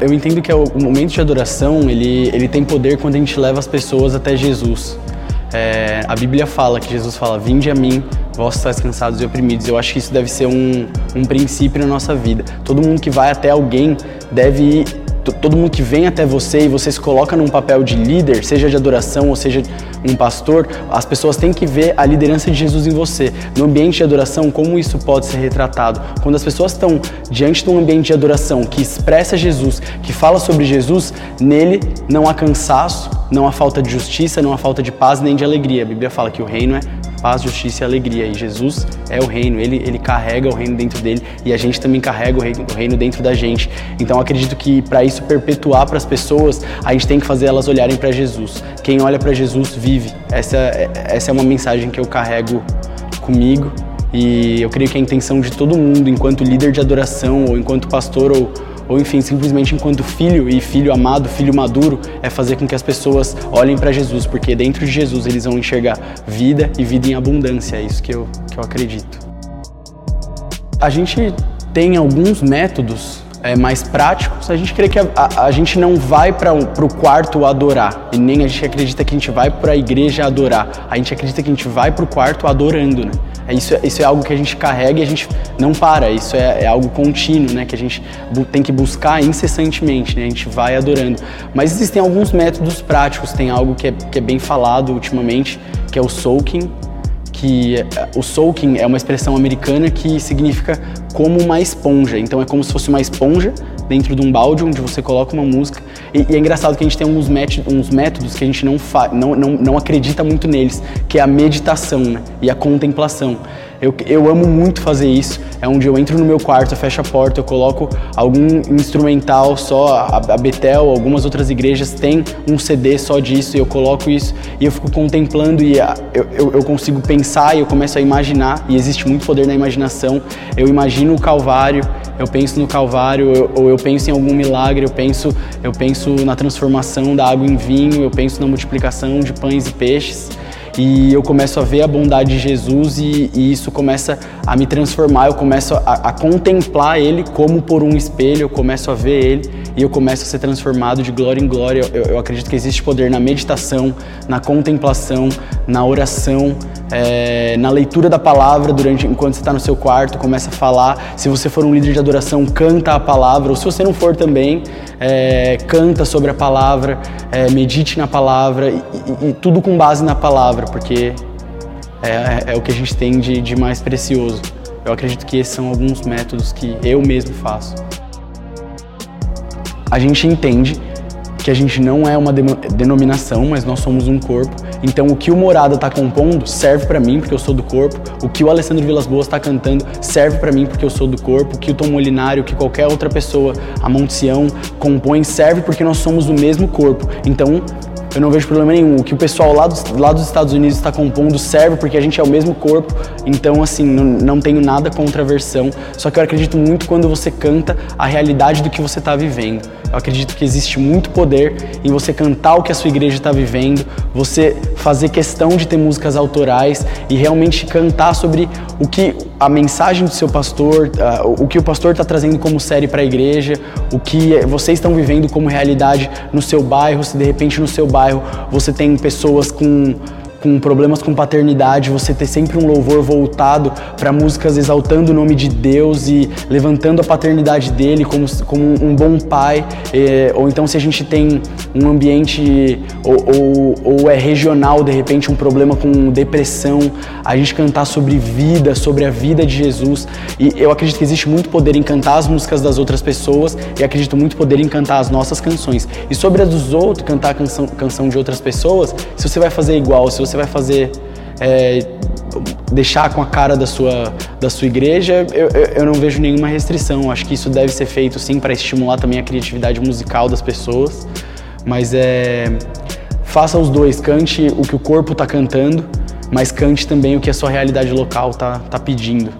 Eu entendo que é o momento de adoração ele, ele tem poder quando a gente leva as pessoas até Jesus. É, a Bíblia fala que Jesus fala: Vinde a mim, vós estáis cansados e oprimidos. Eu acho que isso deve ser um, um princípio na nossa vida. Todo mundo que vai até alguém deve todo mundo que vem até você e você se coloca num papel de líder, seja de adoração ou seja um pastor, as pessoas têm que ver a liderança de Jesus em você. No ambiente de adoração, como isso pode ser retratado? Quando as pessoas estão diante de um ambiente de adoração que expressa Jesus, que fala sobre Jesus, nele não há cansaço, não há falta de justiça, não há falta de paz nem de alegria. A Bíblia fala que o reino é paz, justiça e alegria. E Jesus é o reino, ele, ele carrega o reino dentro dele e a gente também carrega o reino, o reino dentro da gente. Então acredito que para isso perpetuar para as pessoas, a gente tem que fazer elas olharem para Jesus. Quem olha para Jesus vive. Essa, essa é uma mensagem que eu carrego comigo e eu creio que a intenção de todo mundo, enquanto líder de adoração ou enquanto pastor ou ou enfim, simplesmente enquanto filho e filho amado, filho maduro, é fazer com que as pessoas olhem para Jesus, porque dentro de Jesus eles vão enxergar vida e vida em abundância, é isso que eu, que eu acredito. A gente tem alguns métodos é, mais práticos, a gente crê que a, a, a gente não vai para o quarto adorar, e nem a gente acredita que a gente vai para a igreja adorar, a gente acredita que a gente vai para o quarto adorando, né? É, isso, é, isso é algo que a gente carrega e a gente não para, isso é, é algo contínuo, né? Que a gente tem que buscar incessantemente, né? A gente vai adorando. Mas existem alguns métodos práticos, tem algo que é, que é bem falado ultimamente, que é o soaking, que é, o soaking é uma expressão americana que significa como uma esponja. Então é como se fosse uma esponja dentro de um balde onde você coloca uma música. E, e é engraçado que a gente tem uns métodos, uns métodos que a gente não, não, não, não acredita muito neles, que é a meditação né? e a contemplação. Eu, eu amo muito fazer isso. É onde eu entro no meu quarto, eu fecho a porta, eu coloco algum instrumental só, a, a Betel, algumas outras igrejas têm um CD só disso e eu coloco isso e eu fico contemplando e a, eu, eu, eu consigo pensar e eu começo a imaginar e existe muito poder na imaginação. Eu imagino o Calvário, eu penso no Calvário, eu, ou eu penso em algum milagre, eu penso, eu penso na transformação da água em vinho, eu penso na multiplicação de pães e peixes e eu começo a ver a bondade de Jesus e, e isso começa a me transformar, eu começo a, a, contemplar Ele como por um espelho, eu começo a ver Ele e eu começo a ser transformado de glória em glória. Eu, eu acredito que existe poder na meditação, na contemplação, na oração, é, na leitura da palavra durante enquanto você está no seu quarto, começa a falar. Se você for um líder de adoração, canta a palavra, ou se você não for também, é, canta sobre a palavra, é, medite na palavra e, e, e, tudo com base na palavra, porque é, é, é, o que a gente tem de, de mais precioso. Eu acredito que esses são alguns métodos que eu mesmo faço. A gente entende que a gente não é uma denominação, mas nós somos um corpo. Então o que o Morada está compondo serve para mim porque eu sou do corpo. O que o Alessandro Vilas Boas está cantando serve para mim porque eu sou do corpo. O que o Tom Molinário, que qualquer outra pessoa, a Monte compõe serve porque nós somos o mesmo corpo. Então eu não vejo problema nenhum. O que o pessoal lá dos, lá dos Estados Unidos está compondo serve porque a gente é o mesmo corpo, então assim, não, não tenho nada contra a versão. Só que eu acredito muito quando você canta a realidade do que você está vivendo. Eu acredito que existe muito poder em você cantar o que a sua igreja está vivendo, você fazer questão de ter músicas autorais e realmente cantar sobre o que a mensagem do seu pastor, uh, o que o pastor está trazendo como série para a igreja, o que vocês estão vivendo como realidade no seu bairro, se de repente no seu bairro você tem pessoas com com problemas com paternidade, você ter sempre um louvor voltado para músicas exaltando o nome de Deus e levantando a paternidade dele como, como um bom pai, é, ou então se a gente tem um ambiente ou, ou, ou, é regional, de repente um problema com depressão, a gente cantar sobre vida, sobre a vida de Jesus. E eu acredito que existe muito poder em cantar as músicas das outras pessoas e acredito muito poder em cantar as nossas canções. E sobre as dos outros, cantar a canção, canção de outras pessoas, se você vai fazer igual, se você vai fazer é, deixar com a cara da sua, da sua igreja, eu, eu, eu não vejo nenhuma restrição. Acho que isso deve ser feito sim para estimular também a criatividade musical das pessoas. Mas é. Faça os dois, cante o que o corpo está cantando, mas cante também o que a sua realidade local está tá pedindo.